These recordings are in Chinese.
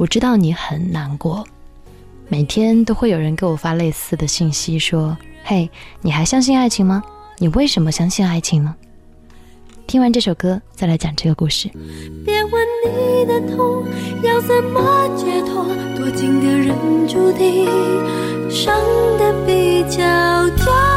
我知道你很难过。每天都会有人给我发类似的信息，说：“嘿，你还相信爱情吗？你为什么相信爱情呢？”听完这首歌，再来讲这个故事。别问你的痛要怎么解脱，多情的人注定伤得比较久。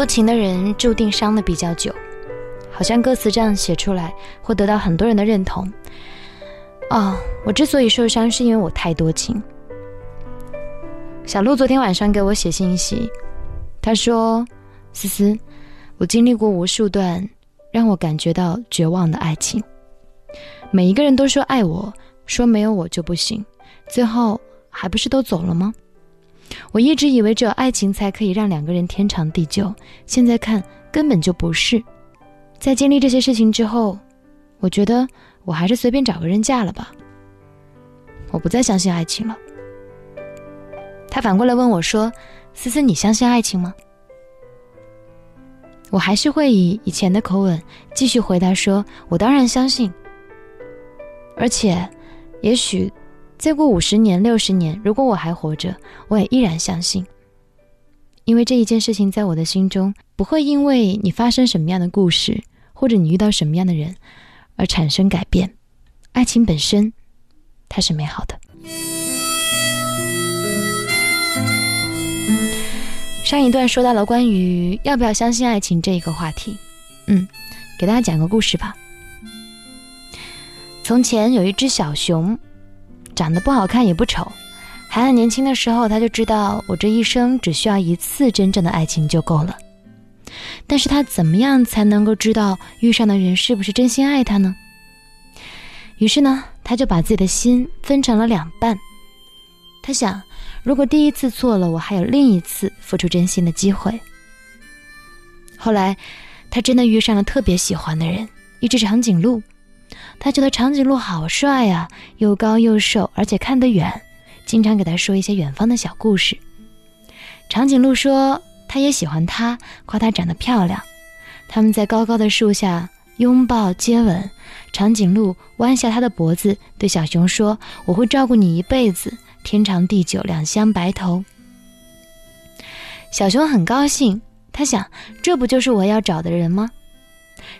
多情的人注定伤的比较久，好像歌词这样写出来会得到很多人的认同。哦，我之所以受伤，是因为我太多情。小鹿昨天晚上给我写信息，他说：“思思，我经历过无数段让我感觉到绝望的爱情，每一个人都说爱我，说没有我就不行，最后还不是都走了吗？”我一直以为只有爱情才可以让两个人天长地久，现在看根本就不是。在经历这些事情之后，我觉得我还是随便找个人嫁了吧。我不再相信爱情了。他反过来问我说：“思思，你相信爱情吗？”我还是会以以前的口吻继续回答说：“我当然相信。”而且，也许。再过五十年、六十年，如果我还活着，我也依然相信。因为这一件事情在我的心中不会因为你发生什么样的故事，或者你遇到什么样的人而产生改变。爱情本身，它是美好的。上一段说到了关于要不要相信爱情这一个话题，嗯，给大家讲个故事吧。从前有一只小熊。长得不好看也不丑，还很年轻的时候，他就知道我这一生只需要一次真正的爱情就够了。但是他怎么样才能够知道遇上的人是不是真心爱他呢？于是呢，他就把自己的心分成了两半。他想，如果第一次错了，我还有另一次付出真心的机会。后来，他真的遇上了特别喜欢的人，一只长颈鹿。他觉得长颈鹿好帅呀，又高又瘦，而且看得远，经常给他说一些远方的小故事。长颈鹿说他也喜欢他，夸他长得漂亮。他们在高高的树下拥抱接吻。长颈鹿弯下他的脖子，对小熊说：“我会照顾你一辈子，天长地久，两相白头。”小熊很高兴，他想，这不就是我要找的人吗？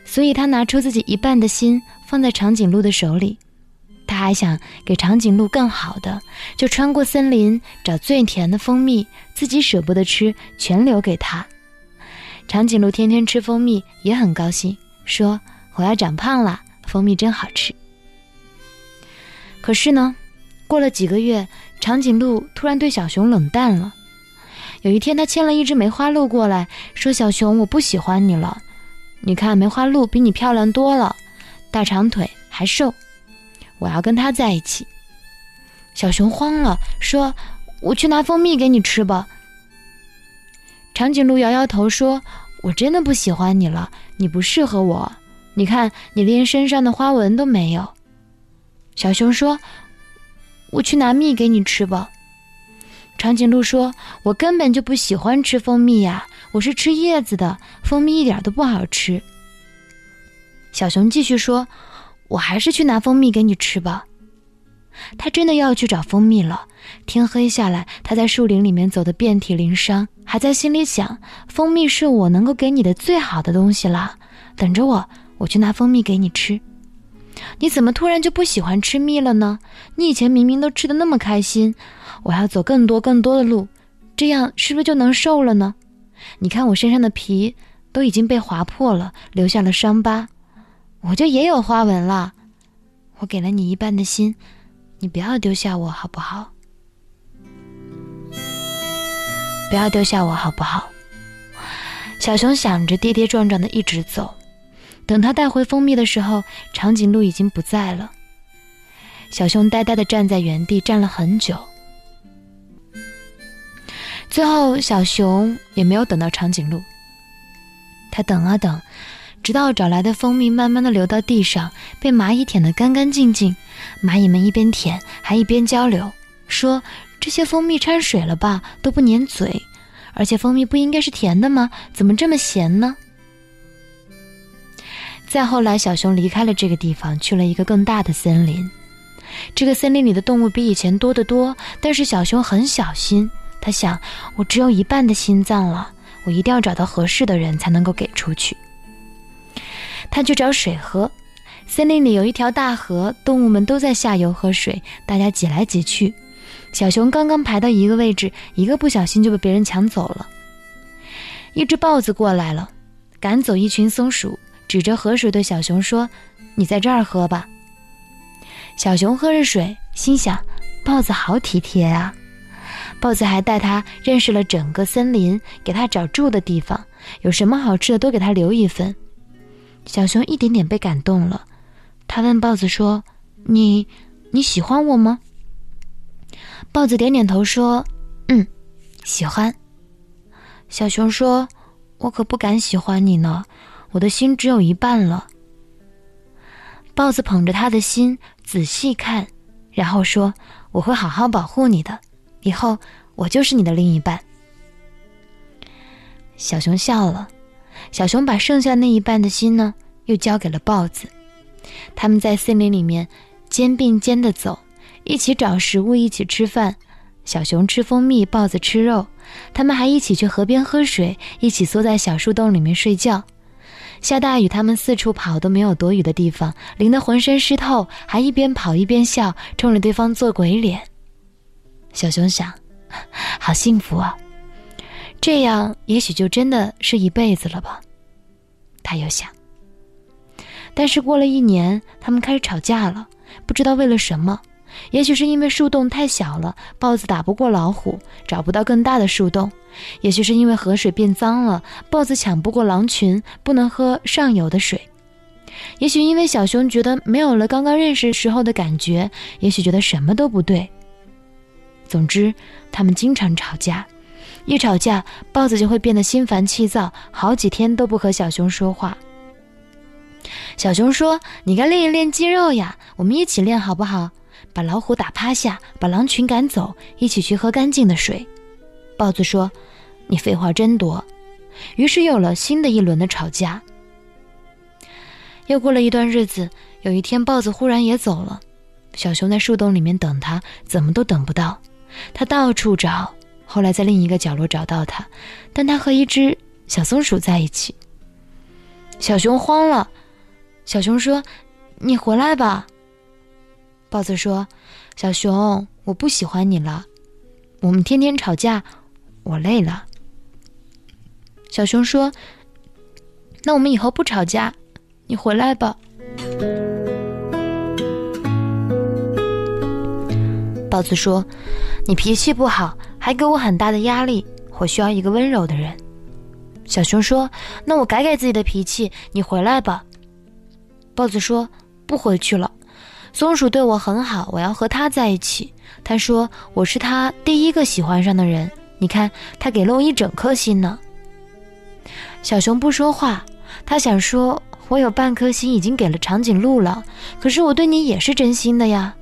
所以他拿出自己一半的心放在长颈鹿的手里，他还想给长颈鹿更好的，就穿过森林找最甜的蜂蜜，自己舍不得吃，全留给他。长颈鹿天天吃蜂蜜，也很高兴，说：“我要长胖了，蜂蜜真好吃。”可是呢，过了几个月，长颈鹿突然对小熊冷淡了。有一天，他牵了一只梅花鹿过来，说：“小熊，我不喜欢你了。”你看，梅花鹿比你漂亮多了，大长腿还瘦，我要跟他在一起。小熊慌了，说：“我去拿蜂蜜给你吃吧。”长颈鹿摇摇头说：“我真的不喜欢你了，你不适合我。你看，你连身上的花纹都没有。”小熊说：“我去拿蜜给你吃吧。”长颈鹿说：“我根本就不喜欢吃蜂蜜呀。”我是吃叶子的，蜂蜜一点都不好吃。小熊继续说：“我还是去拿蜂蜜给你吃吧。”他真的要去找蜂蜜了。天黑下来，他在树林里面走得遍体鳞伤，还在心里想：“蜂蜜是我能够给你的最好的东西了，等着我，我去拿蜂蜜给你吃。”你怎么突然就不喜欢吃蜜了呢？你以前明明都吃的那么开心。我要走更多更多的路，这样是不是就能瘦了呢？你看我身上的皮都已经被划破了，留下了伤疤，我就也有花纹了。我给了你一半的心，你不要丢下我好不好？不要丢下我好不好？小熊想着，跌跌撞撞的一直走。等他带回蜂蜜的时候，长颈鹿已经不在了。小熊呆呆的站在原地，站了很久。最后，小熊也没有等到长颈鹿。他等啊等，直到找来的蜂蜜慢慢的流到地上，被蚂蚁舔得干干净净。蚂蚁们一边舔，还一边交流，说：“这些蜂蜜掺水了吧，都不粘嘴。而且蜂蜜不应该是甜的吗？怎么这么咸呢？”再后来，小熊离开了这个地方，去了一个更大的森林。这个森林里的动物比以前多得多，但是小熊很小心。他想，我只有一半的心脏了，我一定要找到合适的人才能够给出去。他去找水喝。森林里有一条大河，动物们都在下游喝水，大家挤来挤去。小熊刚刚排到一个位置，一个不小心就被别人抢走了。一只豹子过来了，赶走一群松鼠。指着河水对小熊说：“你在这儿喝吧。”小熊喝着水，心想：“豹子好体贴啊！”豹子还带他认识了整个森林，给他找住的地方，有什么好吃的都给他留一份。小熊一点点被感动了，他问豹子说：“你你喜欢我吗？”豹子点点头说：“嗯，喜欢。”小熊说：“我可不敢喜欢你呢。”我的心只有一半了。豹子捧着他的心仔细看，然后说：“我会好好保护你的，以后我就是你的另一半。”小熊笑了。小熊把剩下那一半的心呢，又交给了豹子。他们在森林里面肩并肩的走，一起找食物，一起吃饭。小熊吃蜂蜜，豹子吃肉。他们还一起去河边喝水，一起缩在小树洞里面睡觉。下大雨，他们四处跑都没有躲雨的地方，淋得浑身湿透，还一边跑一边笑，冲着对方做鬼脸。小熊想，好幸福啊！这样也许就真的是一辈子了吧。他又想。但是过了一年，他们开始吵架了，不知道为了什么。也许是因为树洞太小了，豹子打不过老虎，找不到更大的树洞；也许是因为河水变脏了，豹子抢不过狼群，不能喝上游的水；也许因为小熊觉得没有了刚刚认识时候的感觉，也许觉得什么都不对。总之，他们经常吵架，一吵架，豹子就会变得心烦气躁，好几天都不和小熊说话。小熊说：“你该练一练肌肉呀，我们一起练好不好？”把老虎打趴下，把狼群赶走，一起去喝干净的水。豹子说：“你废话真多。”于是有了新的一轮的吵架。又过了一段日子，有一天，豹子忽然也走了。小熊在树洞里面等他，怎么都等不到。他到处找，后来在另一个角落找到他，但他和一只小松鼠在一起。小熊慌了。小熊说：“你回来吧。”豹子说：“小熊，我不喜欢你了，我们天天吵架，我累了。”小熊说：“那我们以后不吵架，你回来吧。”豹子说：“你脾气不好，还给我很大的压力，我需要一个温柔的人。”小熊说：“那我改改自己的脾气，你回来吧。”豹子说：“不回去了。”松鼠对我很好，我要和它在一起。他说我是他第一个喜欢上的人。你看，他给了我一整颗心呢。小熊不说话，他想说，我有半颗心已经给了长颈鹿了。可是我对你也是真心的呀。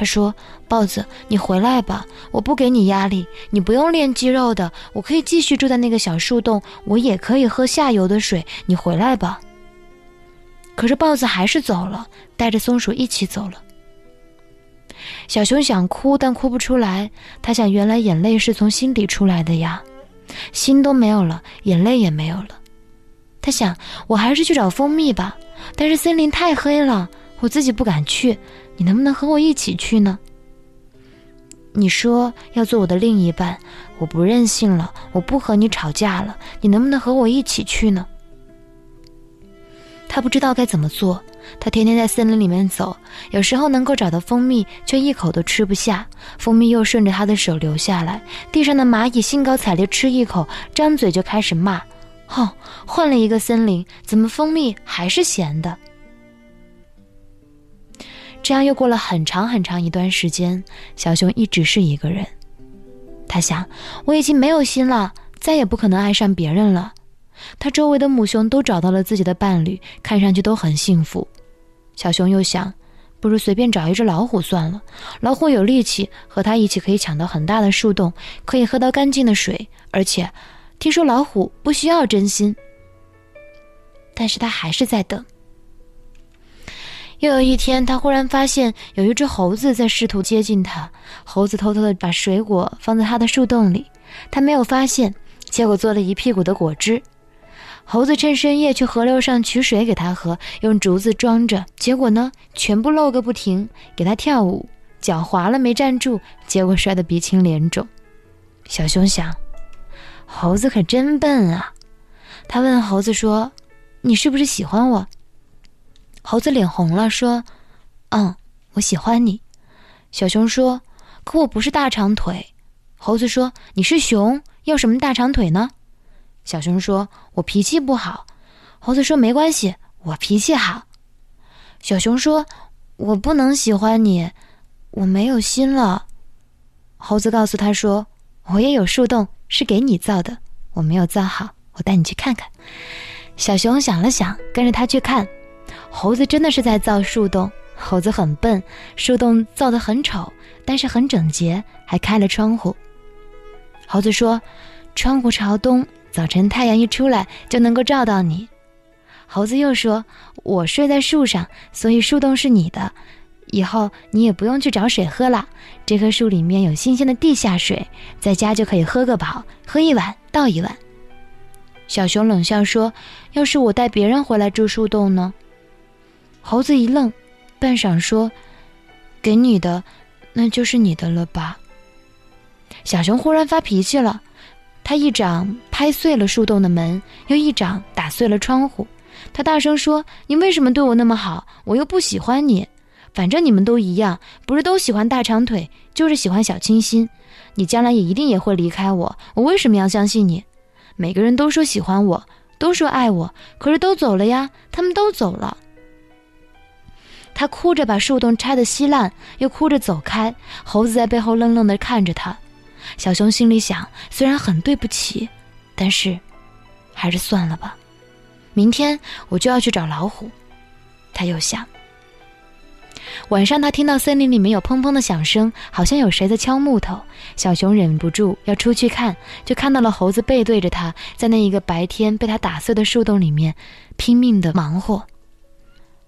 他说，豹子，你回来吧，我不给你压力，你不用练肌肉的，我可以继续住在那个小树洞，我也可以喝下游的水。你回来吧。可是豹子还是走了，带着松鼠一起走了。小熊想哭，但哭不出来。他想，原来眼泪是从心底出来的呀，心都没有了，眼泪也没有了。他想，我还是去找蜂蜜吧。但是森林太黑了，我自己不敢去。你能不能和我一起去呢？你说要做我的另一半，我不任性了，我不和你吵架了。你能不能和我一起去呢？他不知道该怎么做，他天天在森林里面走，有时候能够找到蜂蜜，却一口都吃不下。蜂蜜又顺着他的手流下来，地上的蚂蚁兴高采烈吃一口，张嘴就开始骂。哦，换了一个森林，怎么蜂蜜还是咸的？这样又过了很长很长一段时间，小熊一直是一个人。他想，我已经没有心了，再也不可能爱上别人了。他周围的母熊都找到了自己的伴侣，看上去都很幸福。小熊又想，不如随便找一只老虎算了。老虎有力气，和他一起可以抢到很大的树洞，可以喝到干净的水，而且听说老虎不需要真心。但是他还是在等。又有一天，他忽然发现有一只猴子在试图接近他。猴子偷偷的把水果放在他的树洞里，他没有发现，结果做了一屁股的果汁。猴子趁深夜去河流上取水给他喝，用竹子装着，结果呢，全部漏个不停，给他跳舞，脚滑了没站住，结果摔得鼻青脸肿。小熊想，猴子可真笨啊。他问猴子说：“你是不是喜欢我？”猴子脸红了，说：“嗯，我喜欢你。”小熊说：“可我不是大长腿。”猴子说：“你是熊，要什么大长腿呢？”小熊说：“我脾气不好。”猴子说：“没关系，我脾气好。”小熊说：“我不能喜欢你，我没有心了。”猴子告诉他说：“我也有树洞，是给你造的，我没有造好，我带你去看看。”小熊想了想，跟着他去看。猴子真的是在造树洞。猴子很笨，树洞造得很丑，但是很整洁，还开了窗户。猴子说：“窗户朝东。”早晨太阳一出来就能够照到你，猴子又说：“我睡在树上，所以树洞是你的。以后你也不用去找水喝了，这棵树里面有新鲜的地下水，在家就可以喝个饱，喝一碗倒一碗。”小熊冷笑说：“要是我带别人回来住树洞呢？”猴子一愣，半晌说：“给你的，那就是你的了吧？”小熊忽然发脾气了。他一掌拍碎了树洞的门，又一掌打碎了窗户。他大声说：“你为什么对我那么好？我又不喜欢你。反正你们都一样，不是都喜欢大长腿，就是喜欢小清新。你将来也一定也会离开我。我为什么要相信你？每个人都说喜欢我，都说爱我，可是都走了呀，他们都走了。”他哭着把树洞拆得稀烂，又哭着走开。猴子在背后愣愣地看着他。小熊心里想：虽然很对不起，但是还是算了吧。明天我就要去找老虎。他又想。晚上，他听到森林里面有砰砰的响声，好像有谁在敲木头。小熊忍不住要出去看，就看到了猴子背对着他，在那一个白天被他打碎的树洞里面拼命的忙活。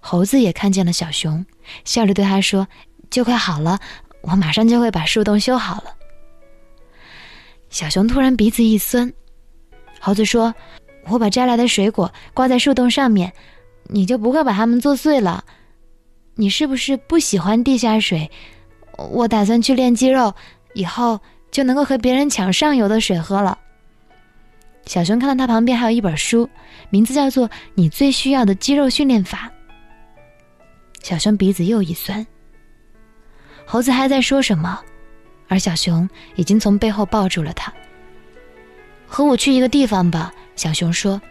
猴子也看见了小熊，笑着对他说：“就快好了，我马上就会把树洞修好了。”小熊突然鼻子一酸，猴子说：“我把摘来的水果挂在树洞上面，你就不会把它们做碎了。你是不是不喜欢地下水？我打算去练肌肉，以后就能够和别人抢上游的水喝了。”小熊看到他旁边还有一本书，名字叫做《你最需要的肌肉训练法》。小熊鼻子又一酸，猴子还在说什么？而小熊已经从背后抱住了他。和我去一个地方吧，小熊说。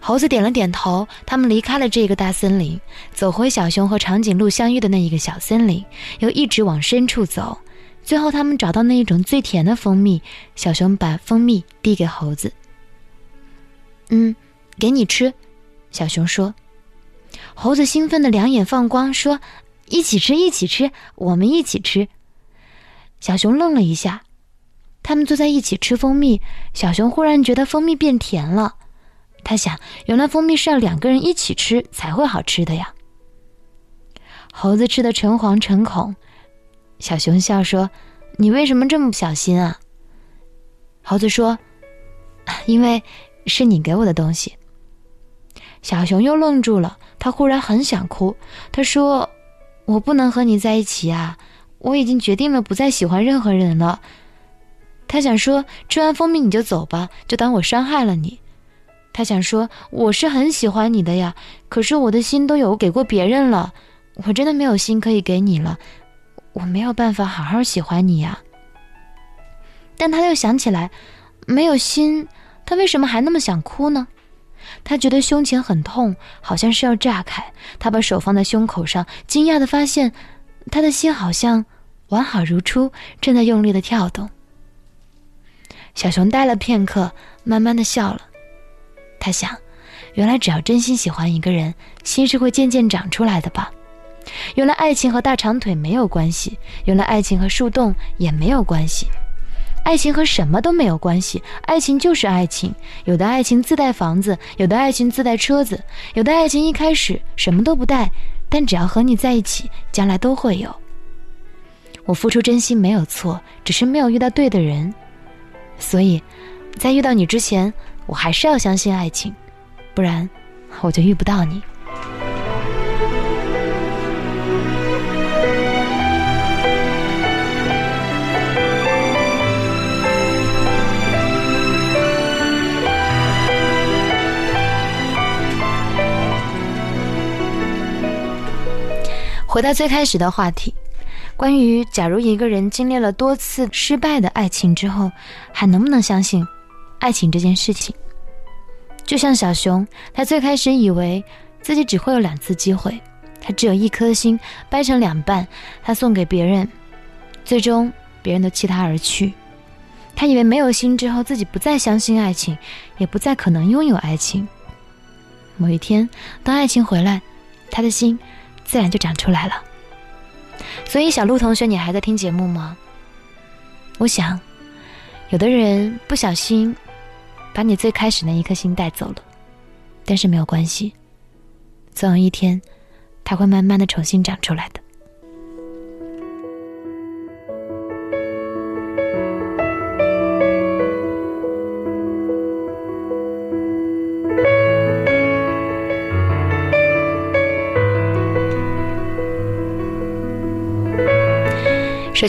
猴子点了点头。他们离开了这个大森林，走回小熊和长颈鹿相遇的那一个小森林，又一直往深处走。最后，他们找到那一种最甜的蜂蜜。小熊把蜂蜜递给猴子。嗯，给你吃，小熊说。猴子兴奋的两眼放光，说：“一起吃，一起吃，我们一起吃。”小熊愣了一下，他们坐在一起吃蜂蜜。小熊忽然觉得蜂蜜变甜了，他想，原来蜂蜜是要两个人一起吃才会好吃的呀。猴子吃的诚惶诚恐，小熊笑说：“你为什么这么不小心啊？”猴子说：“因为是你给我的东西。”小熊又愣住了，他忽然很想哭，他说：“我不能和你在一起啊。”我已经决定了不再喜欢任何人了。他想说，吃完蜂蜜你就走吧，就当我伤害了你。他想说，我是很喜欢你的呀，可是我的心都有给过别人了，我真的没有心可以给你了，我没有办法好好喜欢你呀。但他又想起来，没有心，他为什么还那么想哭呢？他觉得胸前很痛，好像是要炸开。他把手放在胸口上，惊讶地发现，他的心好像完好如初，正在用力地跳动。小熊呆了片刻，慢慢的笑了。他想，原来只要真心喜欢一个人，心是会渐渐长出来的吧。原来爱情和大长腿没有关系，原来爱情和树洞也没有关系，爱情和什么都没有关系。爱情就是爱情，有的爱情自带房子，有的爱情自带车子，有的爱情一开始什么都不带，但只要和你在一起，将来都会有。我付出真心没有错，只是没有遇到对的人。所以，在遇到你之前，我还是要相信爱情，不然我就遇不到你。回到最开始的话题。关于假如一个人经历了多次失败的爱情之后，还能不能相信爱情这件事情？就像小熊，他最开始以为自己只会有两次机会，他只有一颗心掰成两半，他送给别人，最终别人都弃他而去。他以为没有心之后，自己不再相信爱情，也不再可能拥有爱情。某一天，当爱情回来，他的心自然就长出来了。所以，小鹿同学，你还在听节目吗？我想，有的人不小心把你最开始那一颗心带走了，但是没有关系，总有一天，它会慢慢的重新长出来的。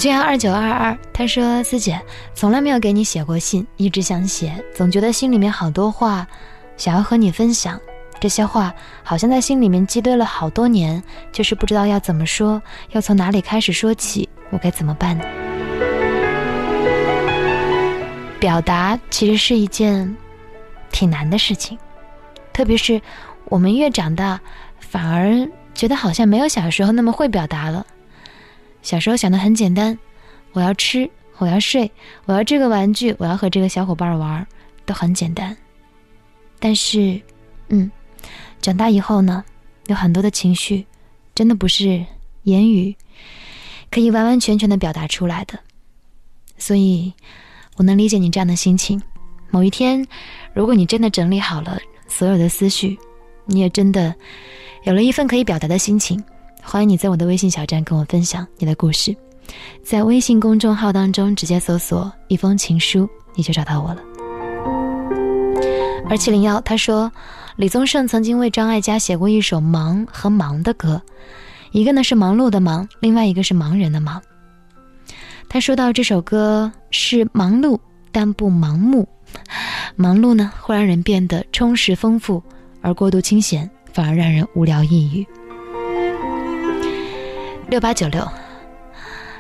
手机号二九二二，他说：“思姐从来没有给你写过信，一直想写，总觉得心里面好多话想要和你分享。这些话好像在心里面积堆了好多年，就是不知道要怎么说，要从哪里开始说起，我该怎么办呢？表达其实是一件挺难的事情，特别是我们越长大，反而觉得好像没有小时候那么会表达了。”小时候想的很简单，我要吃，我要睡，我要这个玩具，我要和这个小伙伴玩，都很简单。但是，嗯，长大以后呢，有很多的情绪，真的不是言语可以完完全全的表达出来的。所以，我能理解你这样的心情。某一天，如果你真的整理好了所有的思绪，你也真的有了一份可以表达的心情。欢迎你在我的微信小站跟我分享你的故事，在微信公众号当中直接搜索“一封情书”，你就找到我了。二七零幺他说，李宗盛曾经为张艾嘉写过一首《忙》和《忙》的歌，一个呢是忙碌的忙，另外一个是盲人的忙。他说到这首歌是忙碌但不盲目，忙碌呢会让人变得充实丰富，而过度清闲反而让人无聊抑郁。六八九六，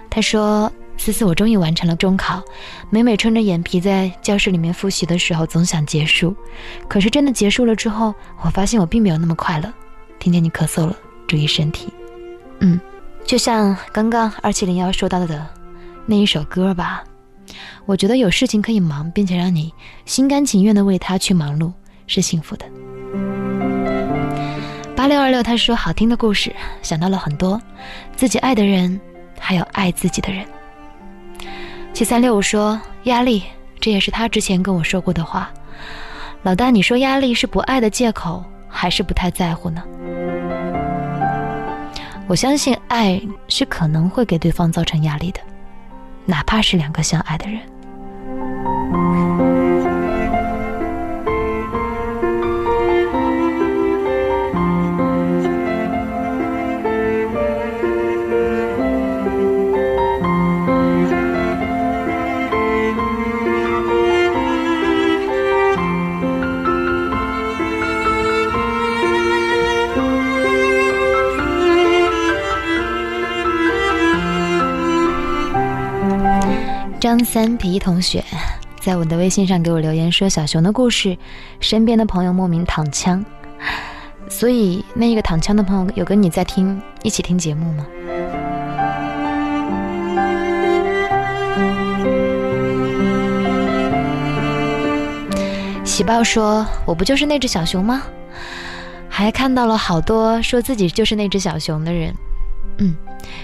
他说：“思思，我终于完成了中考。每每撑着眼皮在教室里面复习的时候，总想结束。可是真的结束了之后，我发现我并没有那么快乐。听见你咳嗽了，注意身体。嗯，就像刚刚二七零幺说到的那一首歌吧。我觉得有事情可以忙，并且让你心甘情愿的为他去忙碌，是幸福的。”八六二六，他说：“好听的故事，想到了很多自己爱的人，还有爱自己的人。”七三六五说：“压力，这也是他之前跟我说过的话。”老大，你说压力是不爱的借口，还是不太在乎呢？我相信爱是可能会给对方造成压力的，哪怕是两个相爱的人。三皮同学，在我的微信上给我留言说小熊的故事，身边的朋友莫名躺枪，所以那一个躺枪的朋友有跟你在听一起听节目吗？喜报说：“我不就是那只小熊吗？”还看到了好多说自己就是那只小熊的人。嗯，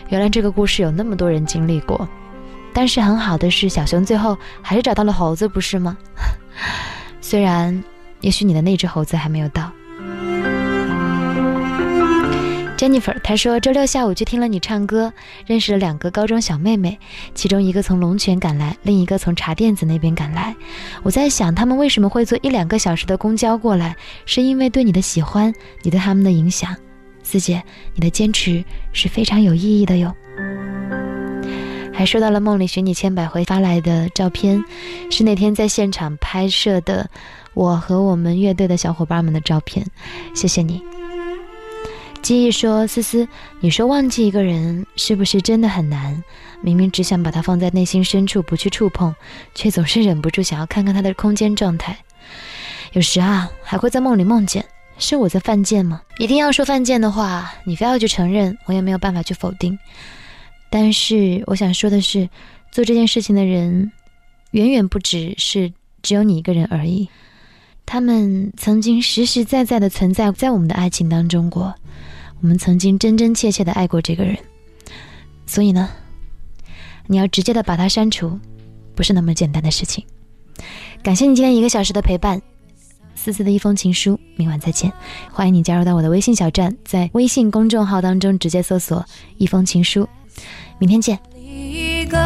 原来这个故事有那么多人经历过。但是很好的是，小熊最后还是找到了猴子，不是吗？虽然，也许你的那只猴子还没有到。Jennifer，她说周六下午去听了你唱歌，认识了两个高中小妹妹，其中一个从龙泉赶来，另一个从茶店子那边赶来。我在想，他们为什么会坐一两个小时的公交过来？是因为对你的喜欢，你对他们的影响。四姐，你的坚持是非常有意义的哟。还收到了梦里寻你千百回发来的照片，是那天在现场拍摄的我和我们乐队的小伙伴们的照片，谢谢你。记忆说：“思思，你说忘记一个人是不是真的很难？明明只想把他放在内心深处不去触碰，却总是忍不住想要看看他的空间状态。有时啊，还会在梦里梦见。是我在犯贱吗？一定要说犯贱的话，你非要去承认，我也没有办法去否定。但是我想说的是，做这件事情的人，远远不只是只有你一个人而已。他们曾经实实在在的存在在我们的爱情当中过。”我们曾经真真切切的爱过这个人，所以呢，你要直接的把他删除，不是那么简单的事情。感谢你今天一个小时的陪伴，思思的一封情书，明晚再见。欢迎你加入到我的微信小站，在微信公众号当中直接搜索“一封情书”，明天见。一个